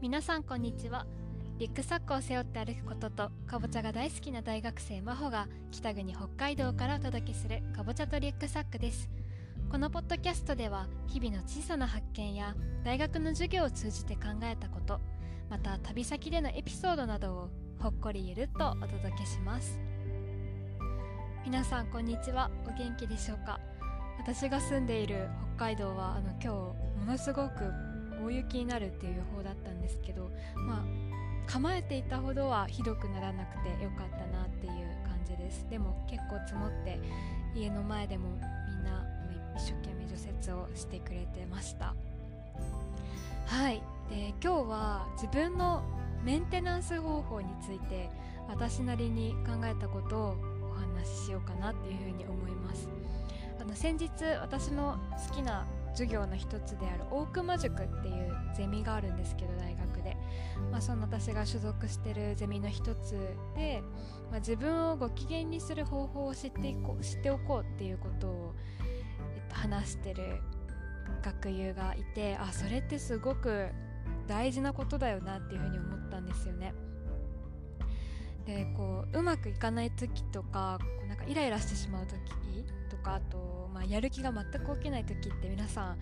皆さんこんにちは。リュックサックを背負って歩くこととかぼちゃが大好きな大学生真帆が北国北海道からお届けするかぼちゃとリュックサックです。このポッドキャストでは日々の小さな発見や大学の授業を通じて考えたことまた旅先でのエピソードなどをほっこりゆるっとお届けします。皆さんこんにちは。お元気でしょうか？私が住んでいる北海道はあの今日ものすごく大雪になるっていう予報だったんですけどまあ構えていたほどはひどくならなくてよかったなっていう感じです。でも結構積もって家の前でもみんな一生懸命除雪をしてくれてました。はい。で今日は自分のメンテナンス方法について私なりに考えたことをお話ししようかなっていうふうに思います。の先日私の好きな授業の一つである大熊塾っていうゼミがあるんですけど大学で、まあ、その私が所属してるゼミの一つで、まあ、自分をご機嫌にする方法を知っていこう知っておこうっていうことを、えっと、話してる学友がいてあそれってすごく大事なことだよなっていうふうに思ったんですよね。でこううまくいかない時とかこうなんかイライラしてしまう時とかあと、まあ、やる気が全く起きない時って皆さん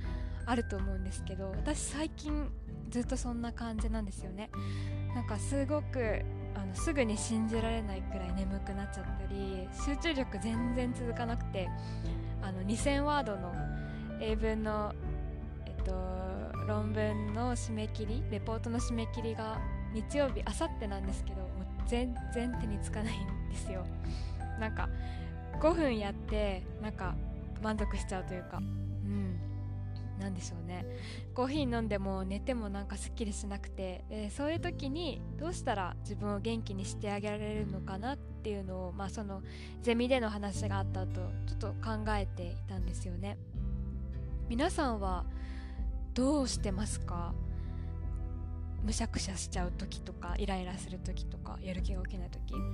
あると思うんですけど私最近ずっとそんな感じなんですよね。なんかすごくあのすぐに信じられないくらい眠くなっちゃったり集中力全然続かなくてあの2000ワードの英文の、えっと、論文の締め切りレポートの締め切りが日曜日あさってなんですけどもう全然手につかないんですよ。なんか5分やってなんか満足しちゃうというか。うん。なんでしょうね。コーヒー飲んでも寝てもなんかすっきりしなくて、えー、そういう時にどうしたら自分を元気にしてあげられるのかなっていうのをまあそのゼミでの話があった後ちょっと考えていたんですよね。皆さんはどうしてますか？むしゃくしゃしちゃう時とかイライラする時とかやる気が起きない時、うん、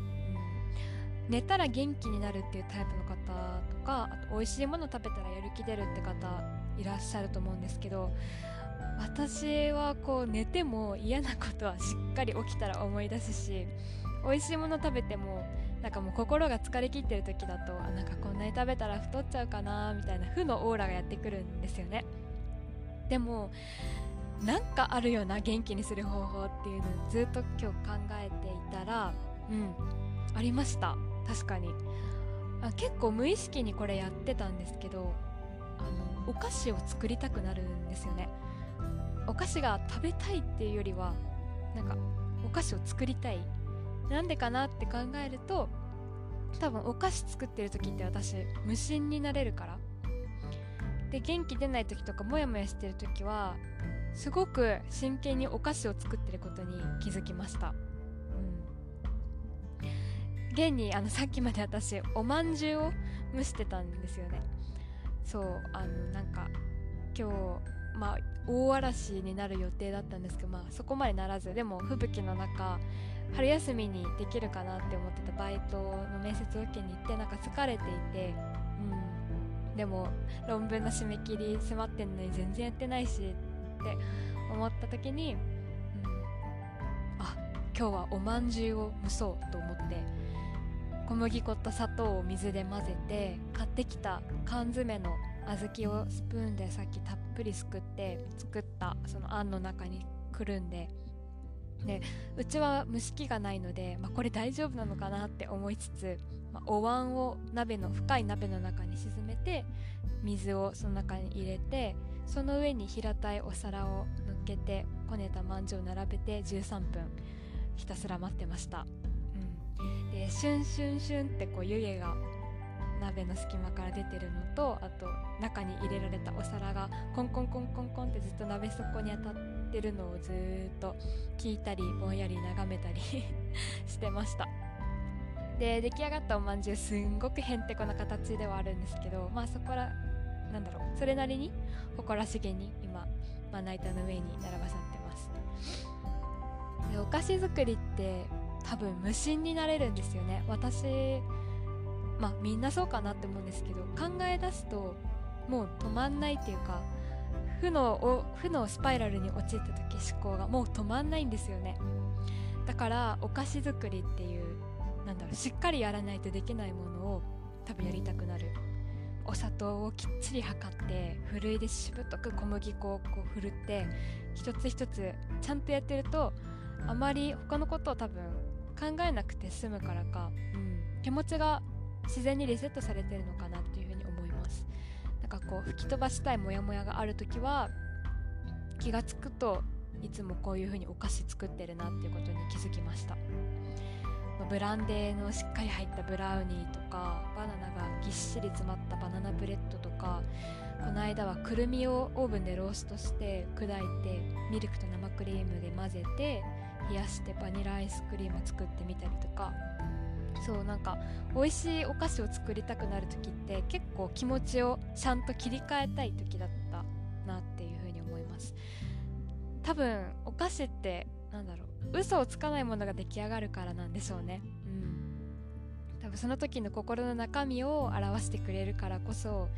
寝たら元気になるっていうタイプの方とかあと美味しいもの食べたらやる気出るって方いらっしゃると思うんですけど私はこう寝ても嫌なことはしっかり起きたら思い出すし美味しいもの食べてもなんかもう心が疲れきってる時だとあなんかこんなに食べたら太っちゃうかなみたいな負のオーラがやってくるんですよね。でもなんかあるような元気にする方法っていうのをずっと今日考えていたらうんありました。確かに。あ結構無意識にこれやってたんですけどあのお菓子を作りたくなるんですよね。お菓子が食べたいっていうよりはなんかお菓子を作りたい。なんでかなって考えると多分お菓子作ってる時って私無心になれるから。で元気出ない時とかモヤモヤしてる時はすごく真剣にお菓子を作ってることに気づきました。現にあのさっきまで私おまんじゅうを蒸してたんですよね。そうあのなんか今日まあ大嵐になる予定だったんですけど、まあ、そこまでならずでも吹雪の中春休みにできるかなって思ってたバイトの面接を受けに行ってなんか疲れていて、うん、でも論文の締め切り迫ってんのに全然やってないしって思った時に、うん、あ今日はおまんじゅうを蒸そうと思って小麦粉と砂糖を水で混ぜて買ってきた缶詰の小豆をスプーンでさっきたっぷりすくって作ったそのあんの中にくるんで。でうちは蒸し器がないので、まあ、これ大丈夫なのかなって思いつつ、まあ、お椀を鍋の深い鍋の中に沈めて水をその中に入れてその上に平たいお皿を乗っけてこねたまんじゅうを並べて13分ひたすら待ってました。でシュンシュンシュンってこう湯気が鍋の隙間から出てるのとあと中に入れられたお皿がコンコンコンコンコンってずっと鍋底に当たってるのをずっと聞いたりぼんやり眺めたり してました。で出来上がったおまんじゅうすんごくへんてこな形ではあるんですけどまあそこらなんだろうそれなりに誇らしげに今まな板の上に並ばさってます。でお菓子作りって多分無心になれるんですよね。私まあみんなそうかなって思うんですけど考え出すともう止まんないっていうか負のを負のスパイラルに陥った時思考がもう止まんないんですよね。だからお菓子作りっていうなんだろうしっかりやらないとできないものを多分やりたくなる。お砂糖をきっちり測ってふるいでしぶとく小麦粉をこうふるって一つ一つちゃんとやってるとあまり他のことを多分考えなくて済むからか、うん、気持ちが自然にリセットされてるのかなっていうふうに思います。なんかこう吹き飛ばしたいモヤモヤがある時は気が付くといつもこういう風にお菓子作ってるなっていうことに気づきました。ブランデーのしっかり入ったブラウニーとかバナナがぎっしり詰まったバナナブレッドとかこの間はくるみをオーブンでローストして砕いてミルクと生クリームで混ぜて冷やしてバニラアイスクリームを作ってみたりとか。そうなんか美味しいお菓子を作りたくなる時って結構気持ちをちゃんと切り替えたい時だったなっていうふうに思います。多分お菓子ってなんだろう嘘をつかないものが出来上がるからなんでしょうね。うん。多分その時の心の中身を表してくれるからこそ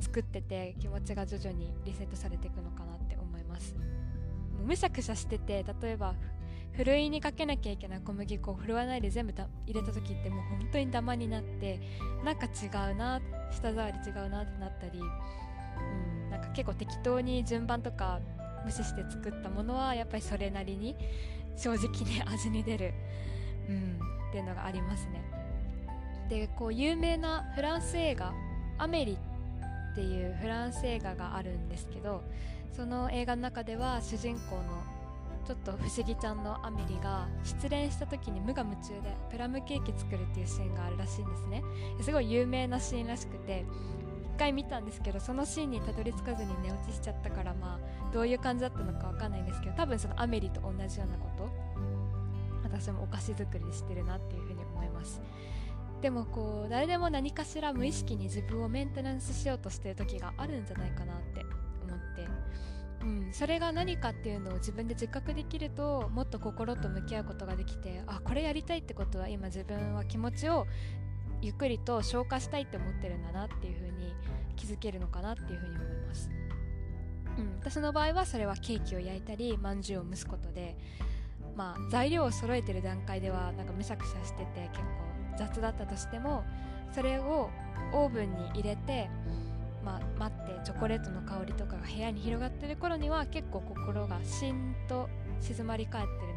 作ってて気持ちが徐々にリセットされていくのかなって思います。もうむしゃくしゃしてて例えばふるいにかけなきゃいけない小麦粉を振るわないで全部入れた時ってもう本当にダマになってなんか違うな舌触り違うなってなったり、うん、なんか結構適当に順番とか無視して作ったものはやっぱりそれなりに正直ね味に出る、うん、っていうのがありますね。でこう有名なフランス映画「アメリ」っていうフランス映画があるんですけどその映画の中では主人公のちょっと不思議ちゃんのアメリが失恋した時に無我夢中でプラムケーキ作るっていうシーンがあるらしいんですね。すごい有名なシーンらしくて回見たんですけどそのシーンにたどり着かずに寝落ちしちゃったからまあどういう感じだったのかわかんないんですけど多分そのアメリと同じようなこと私もお菓子作りしてるなっていうふうに思います。でもこう誰でも何かしら無意識に自分をメンテナンスしようとしてる時があるんじゃないかなって思って。うん、それが何かっていうのを自分で自覚できるともっと心と向き合うことができてあこれやりたいってことは今自分は気持ちをゆっくりと消化したいって思ってるんだなっていうふうに気づけるのかなっていうふうに思います、うん、私の場合はそれはケーキを焼いたりまんじゅうを蒸すことでまあ材料を揃えてる段階ではなんかむしゃくしゃしてて結構雑だったとしてもそれをオーブンに入れてまあ、待ってチョコレートの香りとかが部屋に広がってる頃には結構心がしんと静まり返ってる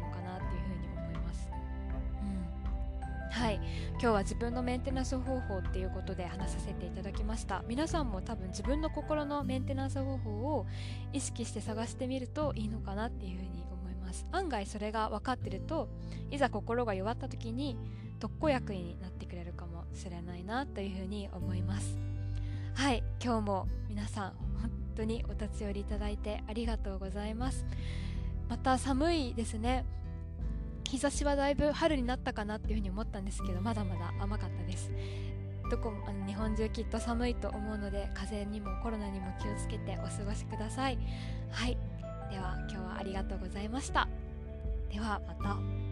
はい。今日は自分のメンテナンス方法っていうことで話させていただきました。皆さんも多分自分の心のメンテナンス方法を意識して探してみるといいのかなっていうふうに思います。案外それが分かってるといざ心が弱った時に特効薬になってくれるかもしれないなというふうに思います。はい。今日も皆さん本当にお立ち寄りいただいてありがとうございます。また寒いですね。日差しはだいぶ春になったかなっていうふうに思ったんですけどまだまだ甘かったです。どこもあの日本中きっと寒いと思うので風邪にもコロナにも気をつけてお過ごしください。はい。では今日はありがとうございました。ではまた。